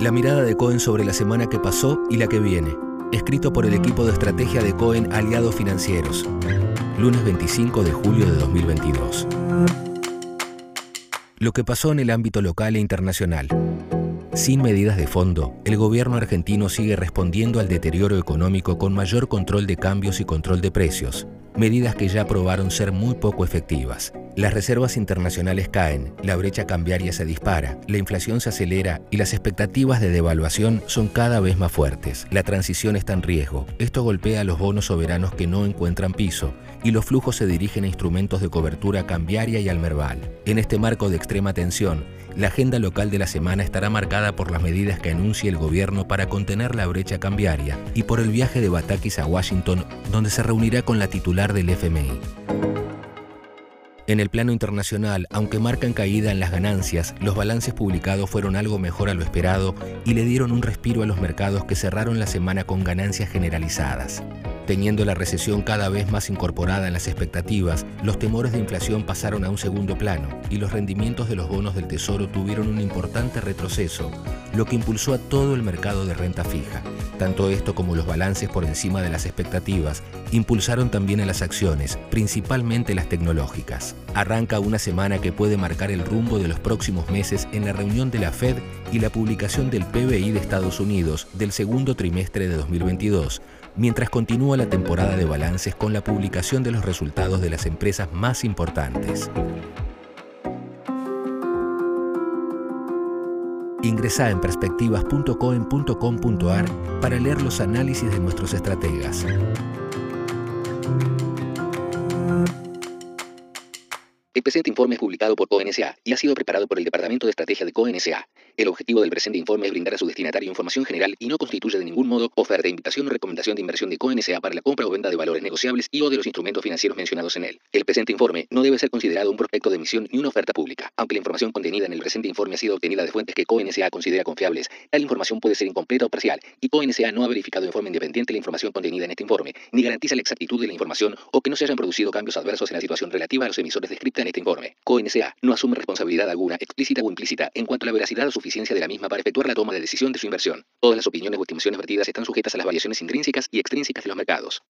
La mirada de Cohen sobre la semana que pasó y la que viene. Escrito por el equipo de estrategia de Cohen Aliados Financieros. Lunes 25 de julio de 2022. Lo que pasó en el ámbito local e internacional. Sin medidas de fondo, el gobierno argentino sigue respondiendo al deterioro económico con mayor control de cambios y control de precios, medidas que ya probaron ser muy poco efectivas. Las reservas internacionales caen, la brecha cambiaria se dispara, la inflación se acelera y las expectativas de devaluación son cada vez más fuertes. La transición está en riesgo. Esto golpea a los bonos soberanos que no encuentran piso y los flujos se dirigen a instrumentos de cobertura cambiaria y al merval. En este marco de extrema tensión, la agenda local de la semana estará marcada por las medidas que anuncie el gobierno para contener la brecha cambiaria y por el viaje de Batakis a Washington, donde se reunirá con la titular del FMI. En el plano internacional, aunque marcan caída en las ganancias, los balances publicados fueron algo mejor a lo esperado y le dieron un respiro a los mercados que cerraron la semana con ganancias generalizadas. Teniendo la recesión cada vez más incorporada en las expectativas, los temores de inflación pasaron a un segundo plano y los rendimientos de los bonos del Tesoro tuvieron un importante retroceso, lo que impulsó a todo el mercado de renta fija. Tanto esto como los balances por encima de las expectativas impulsaron también a las acciones, principalmente las tecnológicas. Arranca una semana que puede marcar el rumbo de los próximos meses en la reunión de la Fed y la publicación del PBI de Estados Unidos del segundo trimestre de 2022, mientras continúa la temporada de balances con la publicación de los resultados de las empresas más importantes. Ingresa en perspectivas.coen.com.ar para leer los análisis de nuestros estrategas. El presente informe es publicado por CONSA y ha sido preparado por el Departamento de Estrategia de CONSA. El objetivo del presente informe es brindar a su destinatario información general y no constituye de ningún modo oferta, invitación o recomendación de inversión de CONSA para la compra o venta de valores negociables y o de los instrumentos financieros mencionados en él. El presente informe no debe ser considerado un prospecto de emisión ni una oferta pública. Aunque la información contenida en el presente informe ha sido obtenida de fuentes que CONSA considera confiables, tal información puede ser incompleta o parcial y CONSA no ha verificado en forma independiente la información contenida en este informe, ni garantiza la exactitud de la información o que no se hayan producido cambios adversos en la situación relativa a los emisores descrita en este informe. CONSA no asume responsabilidad alguna, explícita o implícita, en cuanto a la veracidad o suficiencia de la misma para efectuar la toma de decisión de su inversión. Todas las opiniones o estimaciones vertidas están sujetas a las variaciones intrínsecas y extrínsecas de los mercados.